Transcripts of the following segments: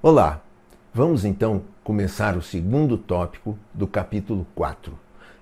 Olá, vamos então começar o segundo tópico do capítulo 4.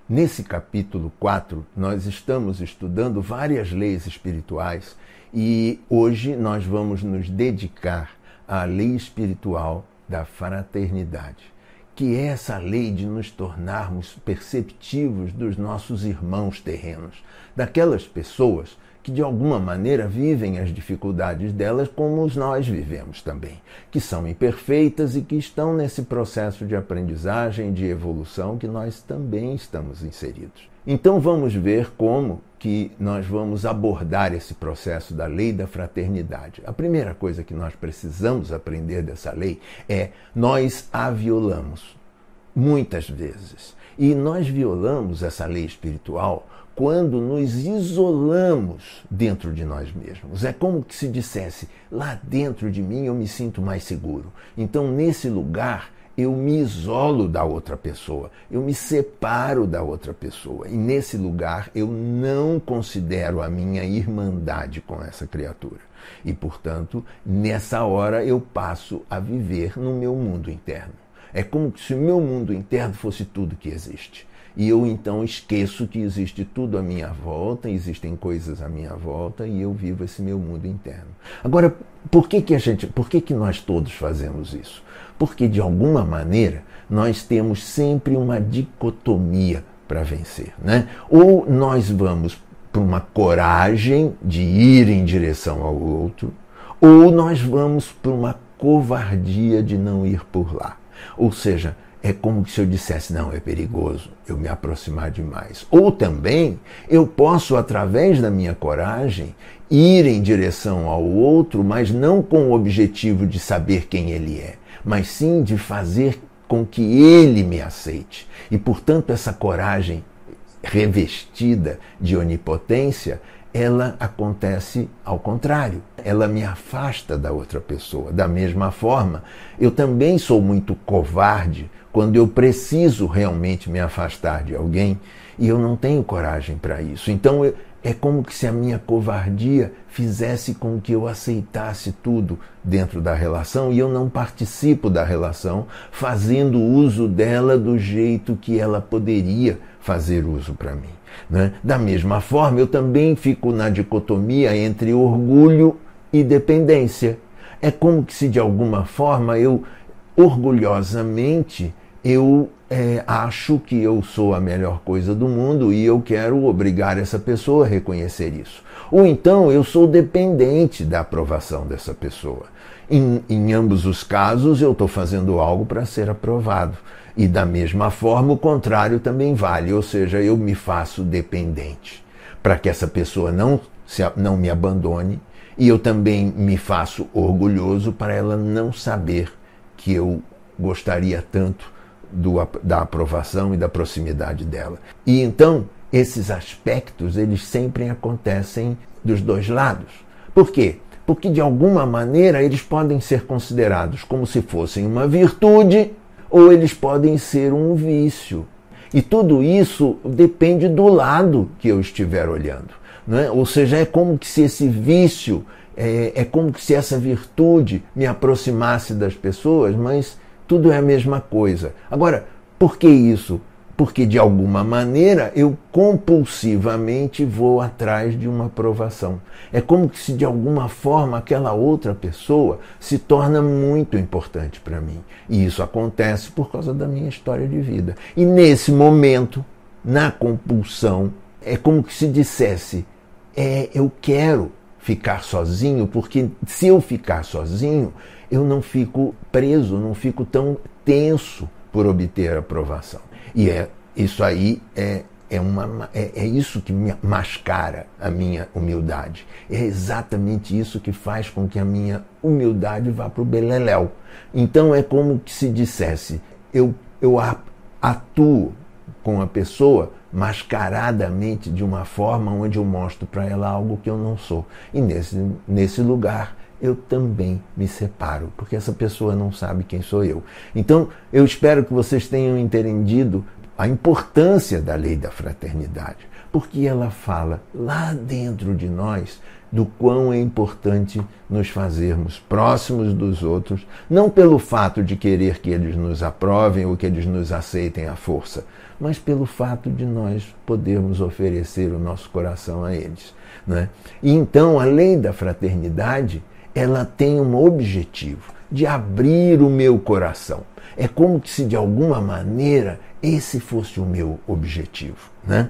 Nesse capítulo 4, nós estamos estudando várias leis espirituais e hoje nós vamos nos dedicar à lei espiritual da fraternidade, que é essa lei de nos tornarmos perceptivos dos nossos irmãos terrenos, daquelas pessoas que de alguma maneira vivem as dificuldades delas como nós vivemos também, que são imperfeitas e que estão nesse processo de aprendizagem, de evolução que nós também estamos inseridos. Então vamos ver como que nós vamos abordar esse processo da lei da fraternidade. A primeira coisa que nós precisamos aprender dessa lei é nós a violamos muitas vezes. E nós violamos essa lei espiritual quando nos isolamos dentro de nós mesmos. É como se dissesse: lá dentro de mim eu me sinto mais seguro. Então, nesse lugar, eu me isolo da outra pessoa, eu me separo da outra pessoa. E nesse lugar eu não considero a minha irmandade com essa criatura. E, portanto, nessa hora eu passo a viver no meu mundo interno. É como se o meu mundo interno fosse tudo que existe e eu então esqueço que existe tudo à minha volta, existem coisas à minha volta e eu vivo esse meu mundo interno. Agora, por que que a gente, por que que nós todos fazemos isso? Porque de alguma maneira nós temos sempre uma dicotomia para vencer, né? Ou nós vamos para uma coragem de ir em direção ao outro, ou nós vamos para uma covardia de não ir por lá. Ou seja, é como se eu dissesse: não, é perigoso eu me aproximar demais. Ou também eu posso, através da minha coragem, ir em direção ao outro, mas não com o objetivo de saber quem ele é, mas sim de fazer com que ele me aceite. E, portanto, essa coragem revestida de onipotência ela acontece ao contrário. Ela me afasta da outra pessoa. Da mesma forma, eu também sou muito covarde quando eu preciso realmente me afastar de alguém e eu não tenho coragem para isso. Então é como se a minha covardia fizesse com que eu aceitasse tudo dentro da relação e eu não participo da relação fazendo uso dela do jeito que ela poderia fazer uso para mim. Né? Da mesma forma, eu também fico na dicotomia entre orgulho e dependência. É como se de alguma forma eu orgulhosamente eu é, acho que eu sou a melhor coisa do mundo e eu quero obrigar essa pessoa a reconhecer isso. Ou então eu sou dependente da aprovação dessa pessoa. Em, em ambos os casos, eu estou fazendo algo para ser aprovado. E da mesma forma, o contrário também vale, ou seja, eu me faço dependente para que essa pessoa não, se, não me abandone e eu também me faço orgulhoso para ela não saber que eu gostaria tanto do, da aprovação e da proximidade dela. E então, esses aspectos, eles sempre acontecem dos dois lados. Por quê? Porque de alguma maneira eles podem ser considerados como se fossem uma virtude ou eles podem ser um vício. E tudo isso depende do lado que eu estiver olhando. Né? Ou seja, é como se esse vício, é, é como se essa virtude me aproximasse das pessoas, mas tudo é a mesma coisa. Agora, por que isso? porque de alguma maneira eu compulsivamente vou atrás de uma aprovação. É como se de alguma forma aquela outra pessoa se torna muito importante para mim. E isso acontece por causa da minha história de vida. E nesse momento, na compulsão, é como se dissesse: é, eu quero ficar sozinho, porque se eu ficar sozinho, eu não fico preso, não fico tão tenso por obter aprovação. E é isso aí é, é, uma, é, é isso que mascara a minha humildade. É exatamente isso que faz com que a minha humildade vá para o beleléu. Então é como se dissesse: eu, eu atuo com a pessoa mascaradamente de uma forma onde eu mostro para ela algo que eu não sou. E nesse, nesse lugar eu também me separo, porque essa pessoa não sabe quem sou eu. Então, eu espero que vocês tenham entendido a importância da lei da fraternidade. Porque ela fala lá dentro de nós do quão é importante nos fazermos próximos dos outros, não pelo fato de querer que eles nos aprovem ou que eles nos aceitem à força, mas pelo fato de nós podermos oferecer o nosso coração a eles. Né? E então a lei da fraternidade ela tem um objetivo de abrir o meu coração. É como se de alguma maneira esse fosse o meu objetivo. Né?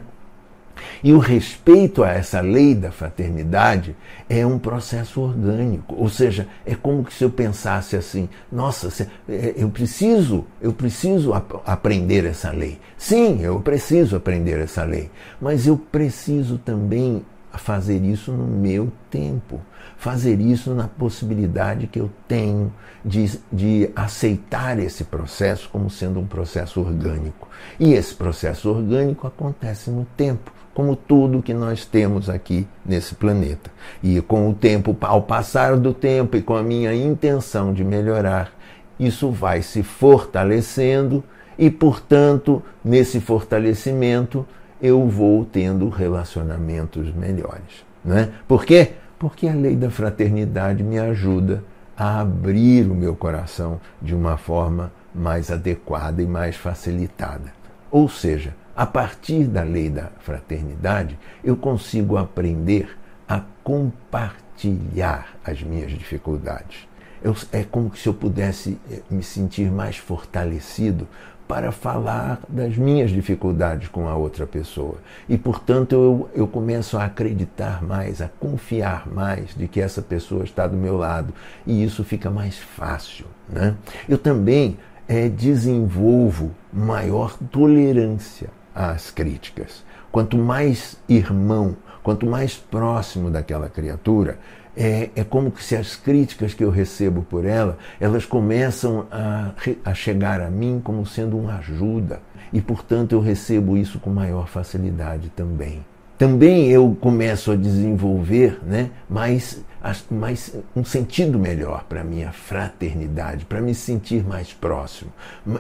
E o respeito a essa lei da fraternidade é um processo orgânico, ou seja, é como se eu pensasse assim: nossa, é, eu preciso, eu preciso aprender essa lei. Sim, eu preciso aprender essa lei, mas eu preciso também fazer isso no meu tempo, fazer isso na possibilidade que eu tenho de, de aceitar esse processo como sendo um processo orgânico. E esse processo orgânico acontece no tempo como tudo que nós temos aqui nesse planeta. E com o tempo, ao passar do tempo e com a minha intenção de melhorar, isso vai se fortalecendo e, portanto, nesse fortalecimento, eu vou tendo relacionamentos melhores. Né? Por quê? Porque a lei da fraternidade me ajuda a abrir o meu coração de uma forma mais adequada e mais facilitada. Ou seja, a partir da lei da fraternidade, eu consigo aprender a compartilhar as minhas dificuldades. Eu, é como se eu pudesse eh, me sentir mais fortalecido para falar das minhas dificuldades com a outra pessoa. E, portanto, eu, eu começo a acreditar mais, a confiar mais de que essa pessoa está do meu lado. E isso fica mais fácil. Né? Eu também é, desenvolvo maior tolerância às críticas. Quanto mais irmão, quanto mais próximo daquela criatura, é, é como se as críticas que eu recebo por ela, elas começam a, a chegar a mim como sendo uma ajuda. E, portanto, eu recebo isso com maior facilidade também também eu começo a desenvolver né, mais, mais um sentido melhor para a minha fraternidade, para me sentir mais próximo.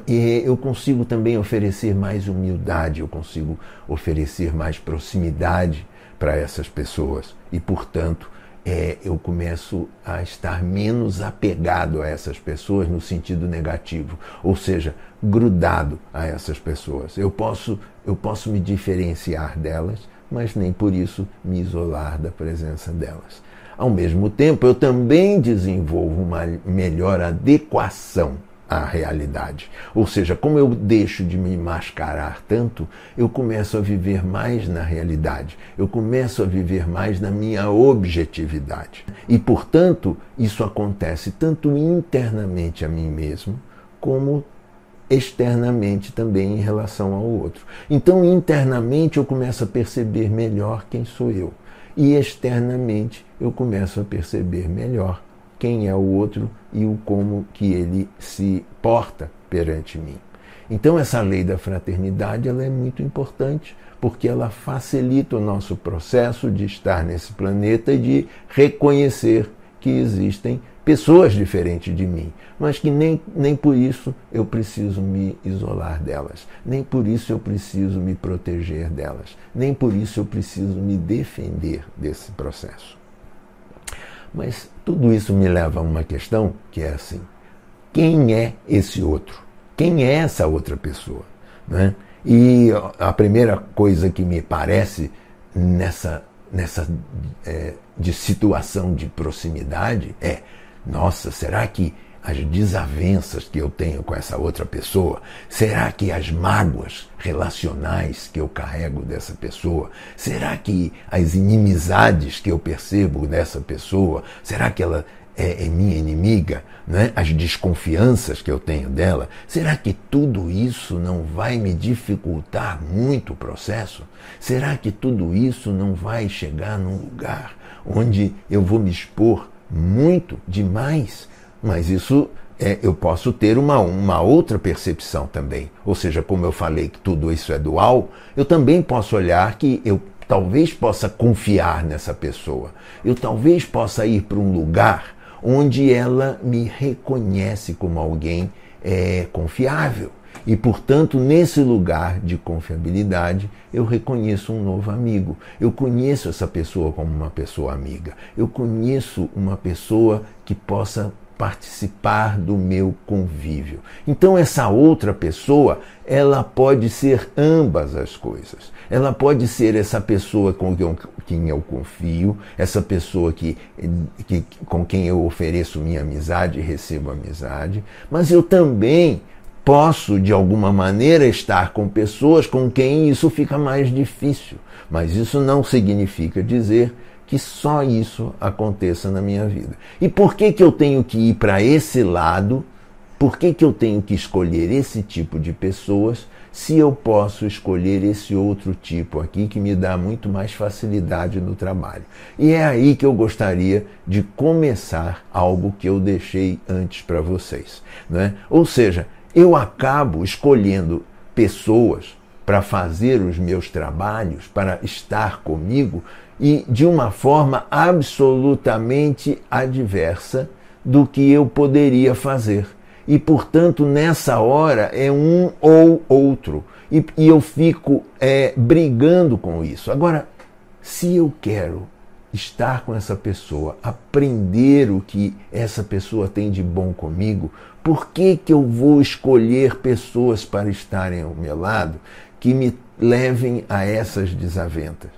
E eu consigo também oferecer mais humildade, eu consigo oferecer mais proximidade para essas pessoas. E, portanto, é, eu começo a estar menos apegado a essas pessoas no sentido negativo, ou seja, grudado a essas pessoas. Eu posso, eu posso me diferenciar delas mas nem por isso me isolar da presença delas. Ao mesmo tempo, eu também desenvolvo uma melhor adequação à realidade. Ou seja, como eu deixo de me mascarar tanto, eu começo a viver mais na realidade, eu começo a viver mais na minha objetividade. E, portanto, isso acontece tanto internamente a mim mesmo, como externamente também em relação ao outro. Então, internamente, eu começo a perceber melhor quem sou eu. E externamente, eu começo a perceber melhor quem é o outro e o como que ele se porta perante mim. Então, essa lei da fraternidade ela é muito importante porque ela facilita o nosso processo de estar nesse planeta e de reconhecer que existem pessoas diferentes de mim, mas que nem, nem por isso eu preciso me isolar delas, nem por isso eu preciso me proteger delas, nem por isso eu preciso me defender desse processo. Mas tudo isso me leva a uma questão que é assim: quem é esse outro? Quem é essa outra pessoa? Né? E a primeira coisa que me parece nessa, nessa é, de situação de proximidade é nossa, será que as desavenças que eu tenho com essa outra pessoa? Será que as mágoas relacionais que eu carrego dessa pessoa? Será que as inimizades que eu percebo dessa pessoa? Será que ela é, é minha inimiga? Né? As desconfianças que eu tenho dela? Será que tudo isso não vai me dificultar muito o processo? Será que tudo isso não vai chegar num lugar onde eu vou me expor muito demais, mas isso é, eu posso ter uma, uma outra percepção também. Ou seja, como eu falei que tudo isso é dual, eu também posso olhar que eu talvez possa confiar nessa pessoa. Eu talvez possa ir para um lugar onde ela me reconhece como alguém é, confiável. E, portanto, nesse lugar de confiabilidade, eu reconheço um novo amigo. Eu conheço essa pessoa como uma pessoa amiga. Eu conheço uma pessoa que possa participar do meu convívio. Então essa outra pessoa, ela pode ser ambas as coisas. Ela pode ser essa pessoa com quem eu confio, essa pessoa que, que, com quem eu ofereço minha amizade e recebo amizade, mas eu também posso, de alguma maneira, estar com pessoas com quem isso fica mais difícil. Mas isso não significa dizer que só isso aconteça na minha vida. E por que, que eu tenho que ir para esse lado? Por que, que eu tenho que escolher esse tipo de pessoas se eu posso escolher esse outro tipo aqui que me dá muito mais facilidade no trabalho? E é aí que eu gostaria de começar algo que eu deixei antes para vocês. Né? Ou seja, eu acabo escolhendo pessoas para fazer os meus trabalhos, para estar comigo, e de uma forma absolutamente adversa do que eu poderia fazer. E, portanto, nessa hora é um ou outro. E, e eu fico é, brigando com isso. Agora, se eu quero estar com essa pessoa, aprender o que essa pessoa tem de bom comigo, por que, que eu vou escolher pessoas para estarem ao meu lado que me levem a essas desaventas?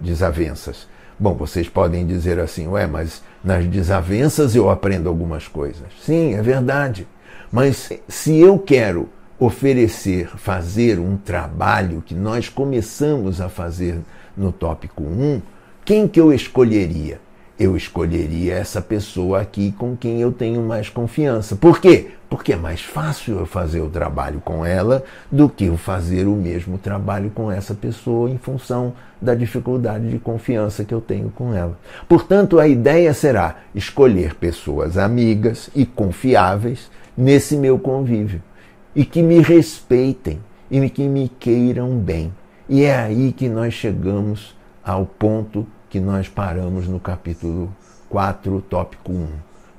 desavenças. Bom, vocês podem dizer assim, ué, mas nas desavenças eu aprendo algumas coisas. Sim, é verdade. Mas se eu quero oferecer, fazer um trabalho que nós começamos a fazer no tópico 1, quem que eu escolheria? Eu escolheria essa pessoa aqui com quem eu tenho mais confiança. Por quê? Porque é mais fácil eu fazer o trabalho com ela do que eu fazer o mesmo trabalho com essa pessoa em função da dificuldade de confiança que eu tenho com ela. Portanto, a ideia será escolher pessoas amigas e confiáveis nesse meu convívio e que me respeitem e que me queiram bem. E é aí que nós chegamos ao ponto que nós paramos no capítulo 4, tópico 1.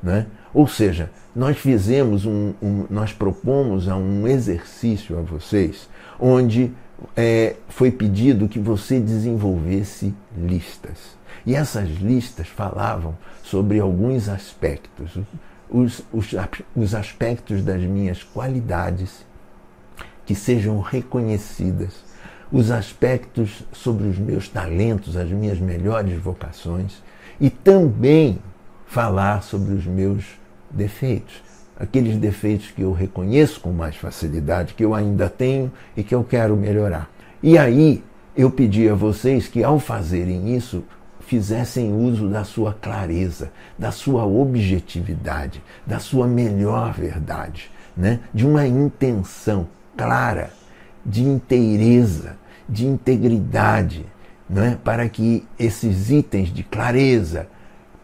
Né? Ou seja, nós fizemos um, um nós propomos um exercício a vocês onde é, foi pedido que você desenvolvesse listas. E essas listas falavam sobre alguns aspectos, os, os, os aspectos das minhas qualidades que sejam reconhecidas os aspectos sobre os meus talentos, as minhas melhores vocações e também falar sobre os meus defeitos, aqueles defeitos que eu reconheço com mais facilidade, que eu ainda tenho e que eu quero melhorar. E aí eu pedi a vocês que ao fazerem isso fizessem uso da sua clareza, da sua objetividade, da sua melhor verdade, né? de uma intenção clara de inteireza, de integridade, não é? para que esses itens de clareza,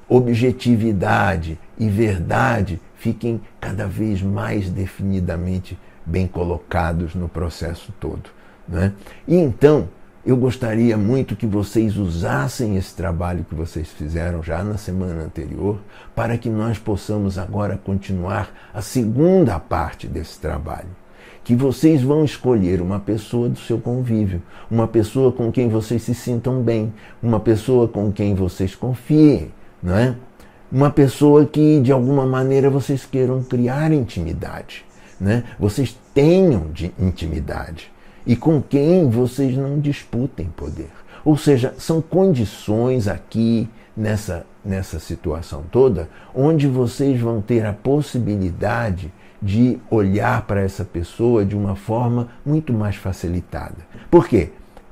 objetividade e verdade fiquem cada vez mais definidamente bem colocados no processo todo. Não é? E então, eu gostaria muito que vocês usassem esse trabalho que vocês fizeram já na semana anterior, para que nós possamos agora continuar a segunda parte desse trabalho que vocês vão escolher uma pessoa do seu convívio, uma pessoa com quem vocês se sintam bem, uma pessoa com quem vocês confiem, não é? Uma pessoa que de alguma maneira vocês queiram criar intimidade, né? Vocês tenham de intimidade e com quem vocês não disputem poder. Ou seja, são condições aqui nessa nessa situação toda onde vocês vão ter a possibilidade de olhar para essa pessoa de uma forma muito mais facilitada. Por quê?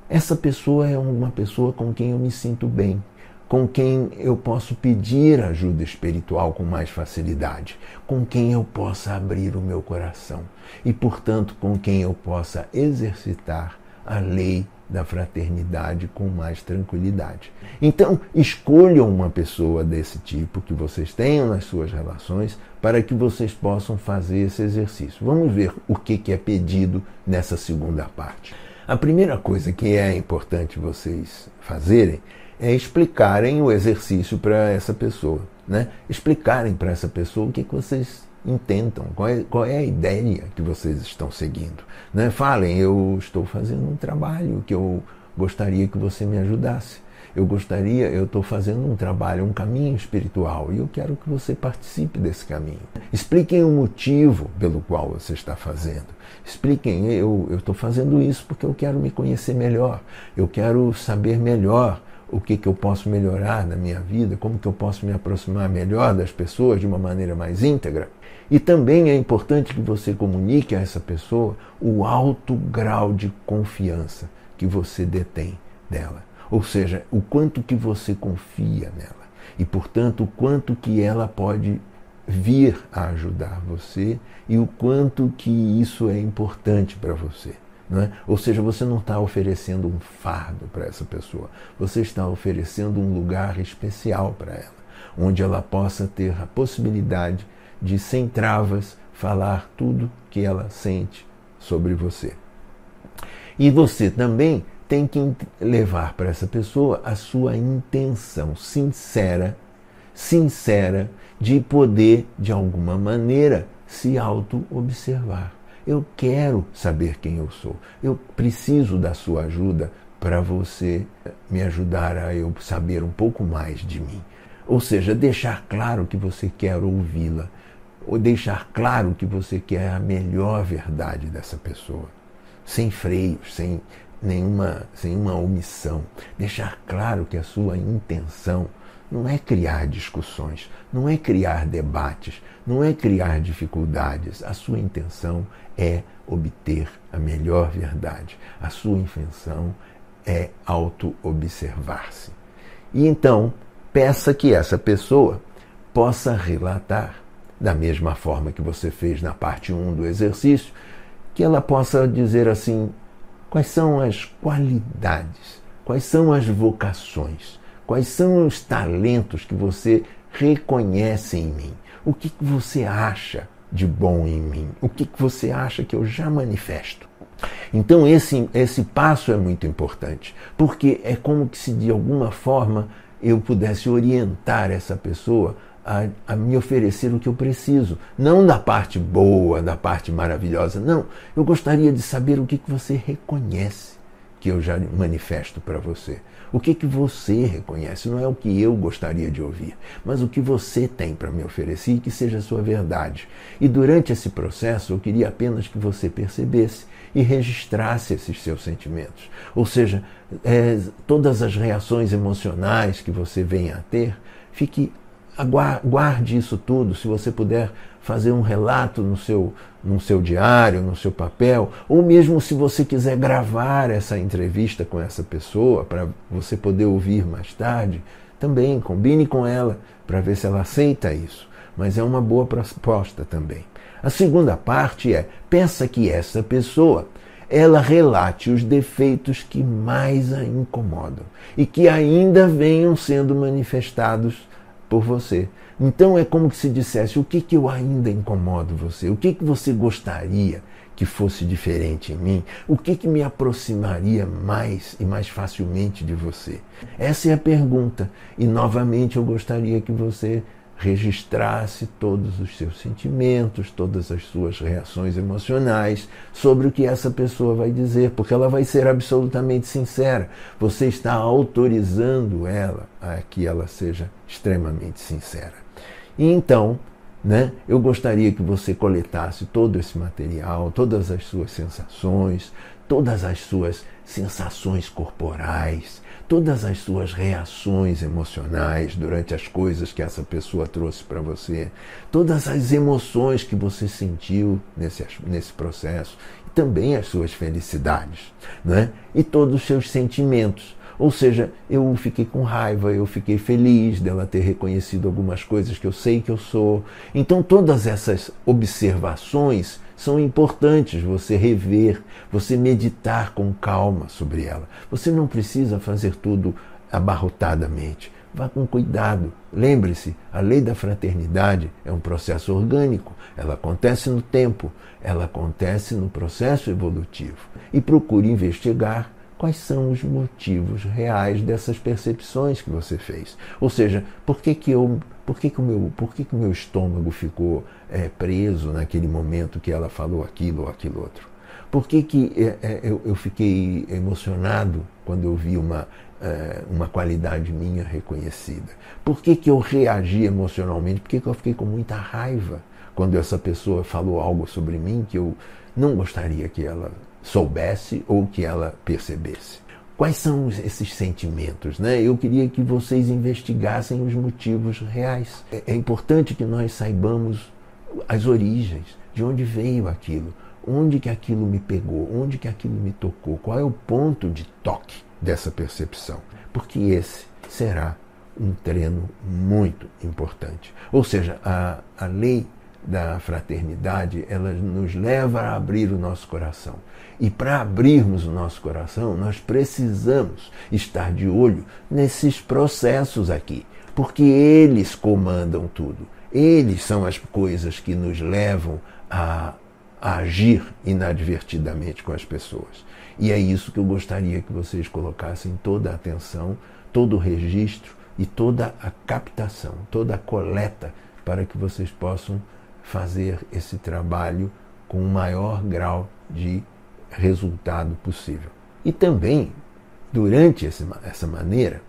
Essa pessoa é uma pessoa com quem eu me sinto bem, com quem eu posso pedir ajuda espiritual com mais facilidade, com quem eu possa abrir o meu coração e, portanto, com quem eu possa exercitar a lei da fraternidade com mais tranquilidade. Então, escolham uma pessoa desse tipo que vocês tenham nas suas relações para que vocês possam fazer esse exercício. Vamos ver o que é pedido nessa segunda parte. A primeira coisa que é importante vocês fazerem é explicarem o exercício para essa pessoa, né? Explicarem para essa pessoa o que, que vocês intentam, qual é, qual é a ideia que vocês estão seguindo. Né? Falem, eu estou fazendo um trabalho que eu gostaria que você me ajudasse. Eu gostaria, eu estou fazendo um trabalho, um caminho espiritual e eu quero que você participe desse caminho. Expliquem o motivo pelo qual você está fazendo. Expliquem, eu estou fazendo isso porque eu quero me conhecer melhor, eu quero saber melhor o que, que eu posso melhorar na minha vida, como que eu posso me aproximar melhor das pessoas de uma maneira mais íntegra. E também é importante que você comunique a essa pessoa o alto grau de confiança que você detém dela. Ou seja, o quanto que você confia nela. E, portanto, o quanto que ela pode vir a ajudar você e o quanto que isso é importante para você. É? Ou seja, você não está oferecendo um fardo para essa pessoa, você está oferecendo um lugar especial para ela, onde ela possa ter a possibilidade de, sem travas, falar tudo que ela sente sobre você. E você também tem que levar para essa pessoa a sua intenção sincera, sincera, de poder, de alguma maneira, se auto-observar. Eu quero saber quem eu sou. Eu preciso da sua ajuda para você me ajudar a eu saber um pouco mais de mim. Ou seja, deixar claro que você quer ouvi-la, ou deixar claro que você quer a melhor verdade dessa pessoa, sem freios, sem nenhuma, sem uma omissão. Deixar claro que a sua intenção não é criar discussões, não é criar debates, não é criar dificuldades. A sua intenção é obter a melhor verdade. A sua intenção é auto-observar-se. E então, peça que essa pessoa possa relatar, da mesma forma que você fez na parte 1 do exercício, que ela possa dizer assim: quais são as qualidades, quais são as vocações, quais são os talentos que você reconhece em mim, o que, que você acha de bom em mim? O que, que você acha que eu já manifesto? Então esse, esse passo é muito importante, porque é como se de alguma forma eu pudesse orientar essa pessoa a, a, me oferecer o que eu preciso. Não da parte boa, da parte maravilhosa. Não. Eu gostaria de saber o que, que você reconhece que eu já manifesto para você. O que, que você reconhece não é o que eu gostaria de ouvir, mas o que você tem para me oferecer e que seja a sua verdade. E durante esse processo eu queria apenas que você percebesse e registrasse esses seus sentimentos. Ou seja, é, todas as reações emocionais que você venha a ter, fique guarde isso tudo, se você puder fazer um relato no seu, no seu diário, no seu papel, ou mesmo se você quiser gravar essa entrevista com essa pessoa para você poder ouvir mais tarde, também combine com ela para ver se ela aceita isso. Mas é uma boa proposta também. A segunda parte é: peça que essa pessoa ela relate os defeitos que mais a incomodam e que ainda venham sendo manifestados por você. Então é como se dissesse: o que, que eu ainda incomodo você? O que, que você gostaria que fosse diferente em mim? O que, que me aproximaria mais e mais facilmente de você? Essa é a pergunta. E novamente eu gostaria que você registrasse todos os seus sentimentos, todas as suas reações emocionais sobre o que essa pessoa vai dizer, porque ela vai ser absolutamente sincera. Você está autorizando ela a que ela seja extremamente sincera. E então, né, eu gostaria que você coletasse todo esse material, todas as suas sensações, todas as suas sensações corporais, todas as suas reações emocionais durante as coisas que essa pessoa trouxe para você, todas as emoções que você sentiu nesse, nesse processo, também as suas felicidades, né? e todos os seus sentimentos. Ou seja, eu fiquei com raiva, eu fiquei feliz dela ter reconhecido algumas coisas que eu sei que eu sou. Então, todas essas observações são importantes você rever, você meditar com calma sobre ela. Você não precisa fazer tudo abarrotadamente. Vá com cuidado. Lembre-se, a lei da fraternidade é um processo orgânico. Ela acontece no tempo, ela acontece no processo evolutivo. E procure investigar quais são os motivos reais dessas percepções que você fez. Ou seja, por que, que eu por que, que, o, meu, por que, que o meu estômago ficou é, preso naquele momento que ela falou aquilo ou aquilo outro? Por que, que é, é, eu, eu, fiquei emocionado quando eu vi uma, é, uma qualidade minha reconhecida? Por que, que eu reagi emocionalmente? Por que, que eu fiquei com muita raiva quando essa pessoa falou algo sobre mim que eu não gostaria que ela soubesse ou que ela percebesse? Quais são esses sentimentos? Né? Eu queria que vocês investigassem os motivos reais. É, é importante que nós saibamos as origens, de onde veio aquilo, onde que aquilo me pegou, onde que aquilo me tocou, qual é o ponto de toque dessa percepção. Porque esse será um treino muito importante. Ou seja, a, a lei da fraternidade, ela nos leva a abrir o nosso coração. E para abrirmos o nosso coração, nós precisamos estar de olho nesses processos aqui, porque eles comandam tudo. Eles são as coisas que nos levam a, agir inadvertidamente com as pessoas. E é isso que eu gostaria que vocês colocassem toda a atenção, todo o registro e toda a captação, toda a coleta, para que vocês possam fazer esse trabalho com o maior grau de resultado possível. E também, durante essa maneira,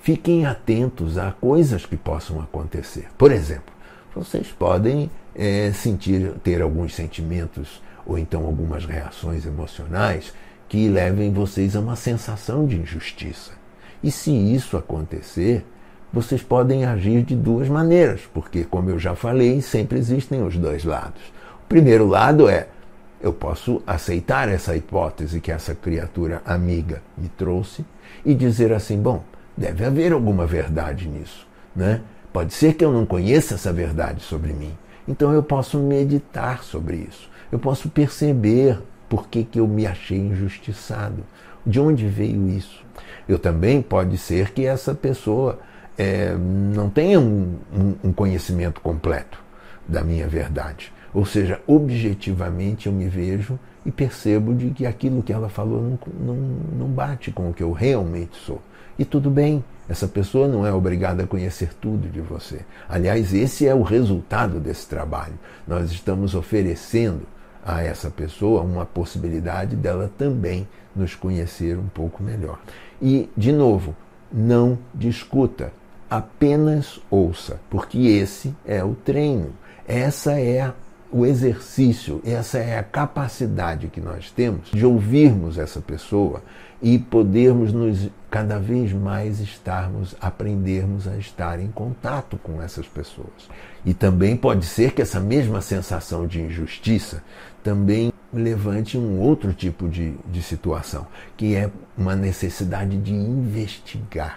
fiquem atentos a coisas que possam acontecer. Por exemplo, vocês podem é, sentir, ter alguns sentimentos ou então algumas reações emocionais que levem vocês a uma sensação de injustiça. E se isso acontecer, vocês podem agir de duas maneiras, porque, como eu já falei, sempre existem os dois lados. O primeiro lado é: eu posso aceitar essa hipótese que essa criatura amiga me trouxe e dizer assim: bom, deve haver alguma verdade nisso, né? Pode ser que eu não conheça essa verdade sobre mim. Então eu posso meditar sobre isso. Eu posso perceber por que, que eu me achei injustiçado. De onde veio isso? Eu também pode ser que essa pessoa é, não tenha um, um, conhecimento completo da minha verdade. Ou seja, objetivamente eu me vejo e percebo de que aquilo que ela falou não, não, não bate com o que eu realmente sou. E tudo bem, essa pessoa não é obrigada a conhecer tudo de você. Aliás, esse é o resultado desse trabalho. Nós estamos oferecendo a essa pessoa uma possibilidade dela também nos conhecer um pouco melhor. E, de novo, não discuta, apenas ouça, porque esse é o treino, essa é o exercício, essa é a capacidade que nós temos de ouvirmos essa pessoa e podermos nos cada vez mais estarmos, aprendermos a estar em contato com essas pessoas. E também pode ser que essa mesma sensação de injustiça também levante um outro tipo de, de situação, que é uma necessidade de investigar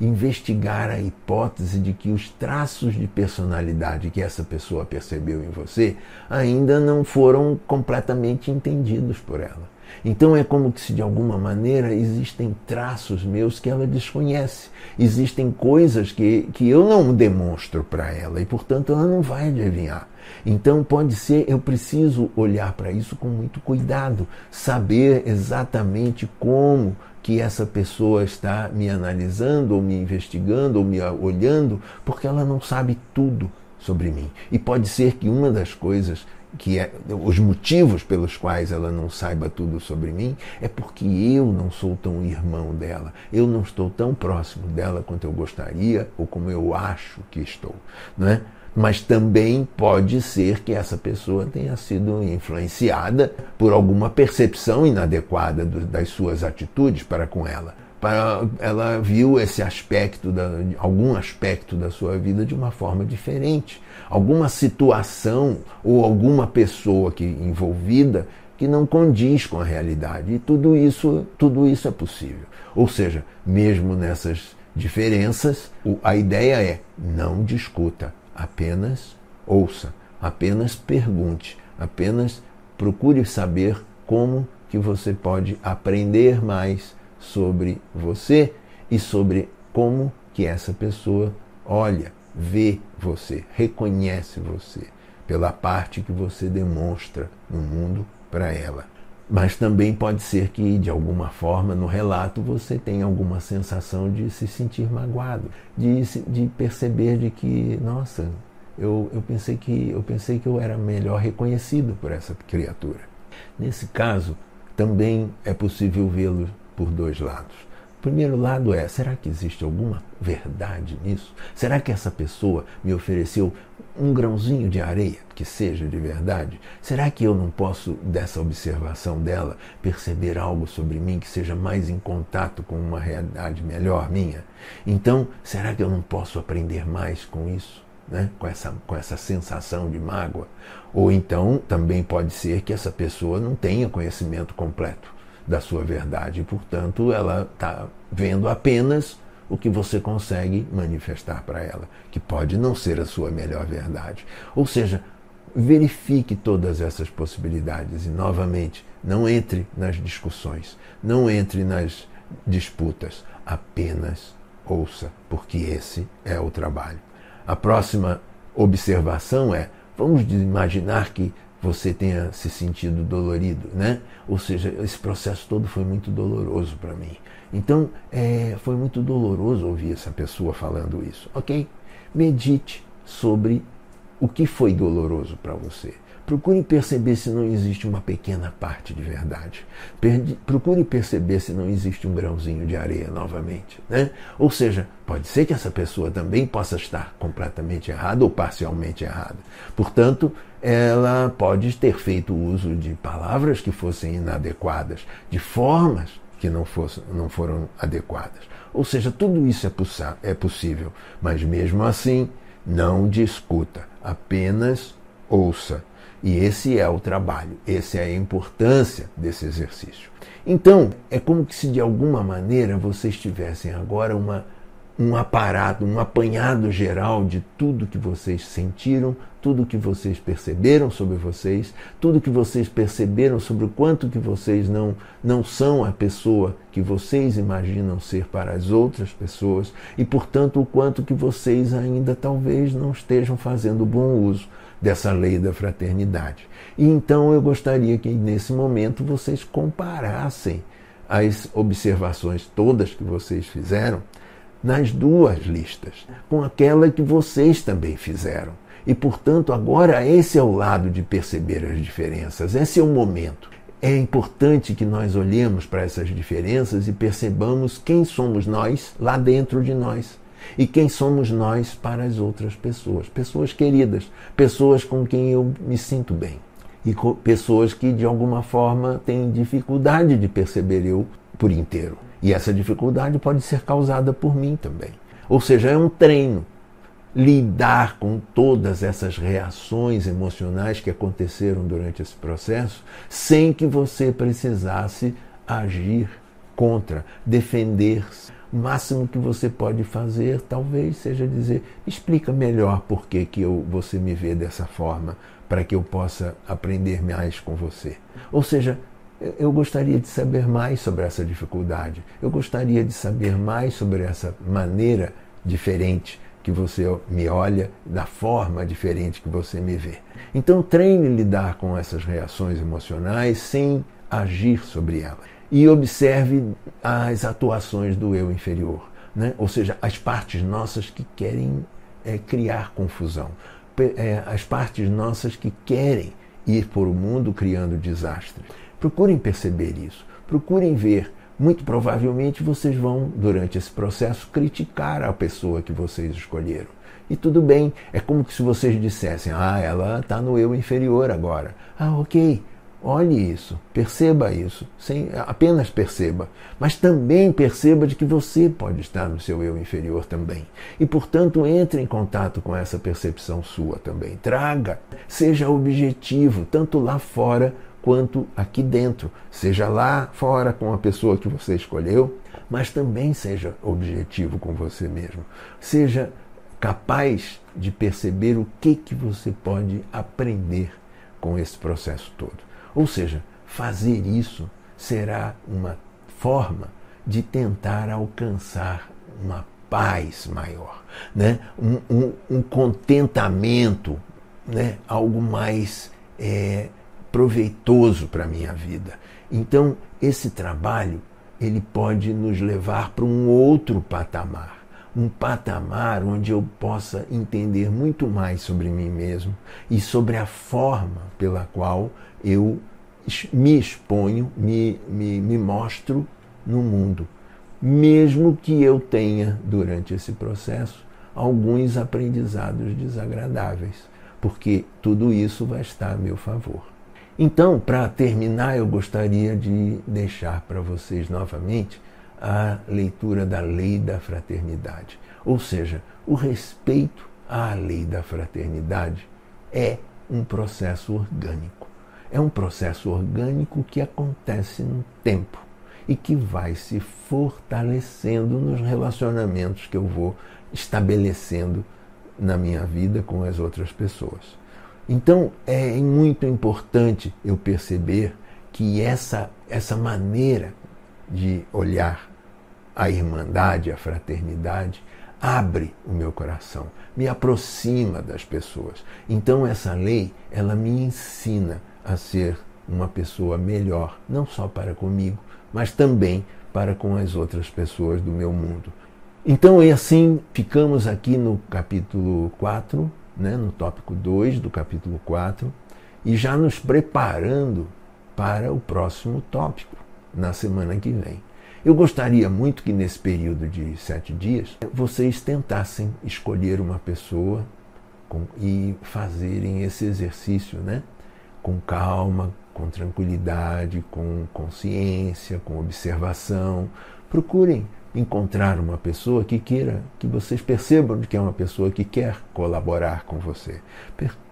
investigar a hipótese de que os traços de personalidade que essa pessoa percebeu em você ainda não foram completamente entendidos por ela. Então é como que se de alguma maneira existem traços meus que ela desconhece, existem coisas que, que eu não demonstro para ela e portanto ela não vai adivinhar. Então pode ser, eu preciso olhar para isso com muito cuidado, saber exatamente como que essa pessoa está me analisando, ou me investigando, ou me olhando, porque ela não sabe tudo sobre mim. E pode ser que uma das coisas que é, os motivos pelos quais ela não saiba tudo sobre mim é porque eu não sou tão irmão dela, eu não estou tão próximo dela quanto eu gostaria ou como eu acho que estou, não é? Mas também pode ser que essa pessoa tenha sido influenciada por alguma percepção inadequada das suas atitudes para com ela. Para, ela viu esse aspecto, da, algum aspecto da sua vida de uma forma diferente. Alguma situação ou alguma pessoa que envolvida que não condiz com a realidade. E tudo isso, tudo isso é possível. Ou seja, mesmo nessas diferenças, a ideia é não discuta, apenas ouça, apenas pergunte, apenas procure saber como que você pode aprender mais sobre você e sobre como que essa pessoa olha, vê você, reconhece você pela parte que você demonstra no mundo para ela. Mas também pode ser que, de alguma forma, no relato você tenha alguma sensação de se sentir magoado, de, de perceber de que, nossa, eu, eu, pensei que, eu pensei que eu era melhor reconhecido por essa criatura. Nesse caso, também é possível vê-lo por dois lados. Primeiro lado é: será que existe alguma verdade nisso? Será que essa pessoa me ofereceu um grãozinho de areia que seja de verdade? Será que eu não posso, dessa observação dela, perceber algo sobre mim que seja mais em contato com uma realidade melhor minha? Então, será que eu não posso aprender mais com isso? Né? Com, essa, com essa sensação de mágoa. Ou então também pode ser que essa pessoa não tenha conhecimento completo da sua verdade portanto, ela está vendo apenas o que você consegue manifestar para ela, que pode não ser a sua melhor verdade. Ou seja, verifique todas essas possibilidades e, novamente, não entre nas discussões, não entre nas disputas, apenas ouça, porque esse é o trabalho. A próxima observação é: vamos imaginar que você tenha se sentido dolorido, né? Ou seja, esse processo todo foi muito doloroso para mim. Então, é, foi muito doloroso ouvir essa pessoa falando isso, ok? Medite sobre o que foi doloroso para você. Procure perceber se não existe uma pequena parte de verdade. Procure perceber se não existe um grãozinho de areia novamente. Né? Ou seja, pode ser que essa pessoa também possa estar completamente errada ou parcialmente errada. Portanto, ela pode ter feito uso de palavras que fossem inadequadas, de formas que não, fosse, não foram adequadas. Ou seja, tudo isso é, é possível, mas mesmo assim, não discuta, apenas ouça e esse é o trabalho, essa é a importância desse exercício. Então, é como se de alguma maneira vocês tivessem agora uma, um aparato, um apanhado geral de tudo que vocês sentiram, tudo que vocês perceberam sobre vocês, tudo que vocês perceberam sobre o quanto que vocês não, não são a pessoa que vocês imaginam ser para as outras pessoas e, portanto, o quanto que vocês ainda talvez não estejam fazendo bom uso dessa lei da fraternidade. E então eu gostaria que nesse momento vocês comparassem as observações todas que vocês fizeram nas duas listas, com aquela que vocês também fizeram. E, portanto, agora esse é o lado de perceber as diferenças, esse é o momento. É importante que nós olhemos para essas diferenças e percebamos quem somos nós lá dentro de nós e quem somos nós para as outras pessoas. Pessoas queridas, pessoas com quem eu me sinto bem e pessoas que de alguma forma têm dificuldade de perceber eu por inteiro. E essa dificuldade pode ser causada por mim também. Ou seja, é um treino lidar com todas essas reações emocionais que aconteceram durante esse processo sem que você precisasse agir contra, defender-se o máximo que você pode fazer, talvez, seja dizer: explica melhor por que, que eu, você me vê dessa forma, para que eu possa aprender mais com você. Ou seja, eu gostaria de saber mais sobre essa dificuldade. Eu gostaria de saber mais sobre essa maneira diferente que você me olha, da forma diferente que você me vê. Então treine lidar com essas reações emocionais sem agir sobre elas e observe as atuações do eu inferior, né? ou seja, as partes nossas que querem é, criar confusão, é, as partes nossas que querem ir por o mundo criando desastres. Procurem perceber isso, procurem ver. Muito provavelmente vocês vão, durante esse processo, criticar a pessoa que vocês escolheram. E tudo bem, é como se vocês dissessem: ah, ela está no eu inferior agora. Ah, ok, Olhe isso, perceba isso, sem, apenas perceba, mas também perceba de que você pode estar no seu eu inferior também. E, portanto, entre em contato com essa percepção sua também. Traga, seja objetivo, tanto lá fora quanto aqui dentro. Seja lá fora com a pessoa que você escolheu, mas também seja objetivo com você mesmo. Seja capaz de perceber o que, que você pode aprender com esse processo todo. Ou seja, fazer isso será uma forma de tentar alcançar uma paz maior, né? um, um, um contentamento, né? algo mais é, proveitoso para a minha vida. Então, esse trabalho ele pode nos levar para um outro patamar um patamar onde eu possa entender muito mais sobre mim mesmo e sobre a forma pela qual eu me exponho, me, me, me mostro no mundo. Mesmo que eu tenha, durante esse processo, alguns aprendizados desagradáveis, porque tudo isso vai estar a meu favor. Então, para terminar, eu gostaria de deixar para vocês novamente a leitura da lei da fraternidade. Ou seja, o respeito à lei da fraternidade é um processo orgânico. É um processo orgânico que acontece no tempo e que vai se fortalecendo nos relacionamentos que eu vou estabelecendo na minha vida com as outras pessoas. Então é muito importante eu perceber que essa, essa maneira de olhar a irmandade, a fraternidade, abre o meu coração, me aproxima das pessoas. Então essa lei, ela me ensina a ser uma pessoa melhor, não só para comigo, mas também para com as outras pessoas do meu mundo. Então, e assim, ficamos aqui no capítulo 4, né, no tópico 2 do capítulo 4, e já nos preparando para o próximo tópico, na semana que vem. Eu gostaria muito que nesse período de sete dias vocês tentassem escolher uma pessoa com, e fazerem esse exercício, né? Com calma, com tranquilidade, com consciência, com observação. Procurem encontrar uma pessoa que queira, que vocês percebam que é uma pessoa que quer colaborar com você.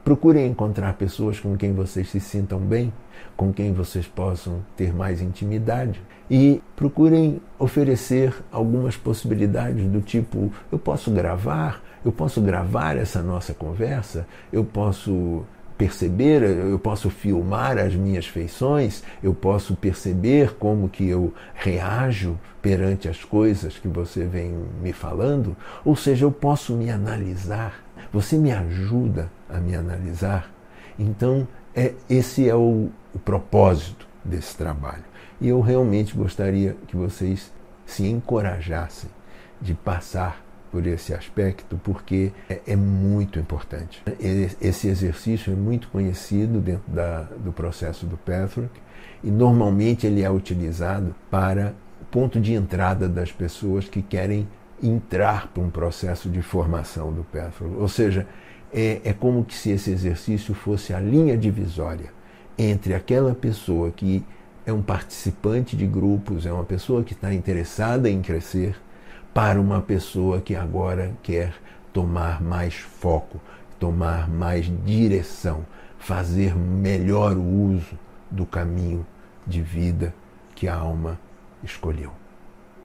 Procurem encontrar pessoas com quem vocês se sintam bem, com quem vocês possam ter mais intimidade e procurem oferecer algumas possibilidades do tipo: eu posso gravar, eu posso gravar essa nossa conversa, eu posso perceber, eu posso filmar as minhas feições, eu posso perceber como que eu reajo perante as coisas que você vem me falando, ou seja, eu posso me analisar. Você me ajuda a me analisar. Então, é, esse é o, o propósito desse trabalho. E eu realmente gostaria que vocês se encorajassem de passar por esse aspecto, porque é, é muito importante. Esse exercício é muito conhecido dentro da, do processo do Patrick e normalmente ele é utilizado para ponto de entrada das pessoas que querem entrar para um processo de formação do Patrick. Ou seja, é, é como se esse exercício fosse a linha divisória entre aquela pessoa que é um participante de grupos, é uma pessoa que está interessada em crescer para uma pessoa que agora quer tomar mais foco, tomar mais direção, fazer melhor o uso do caminho de vida que a alma escolheu.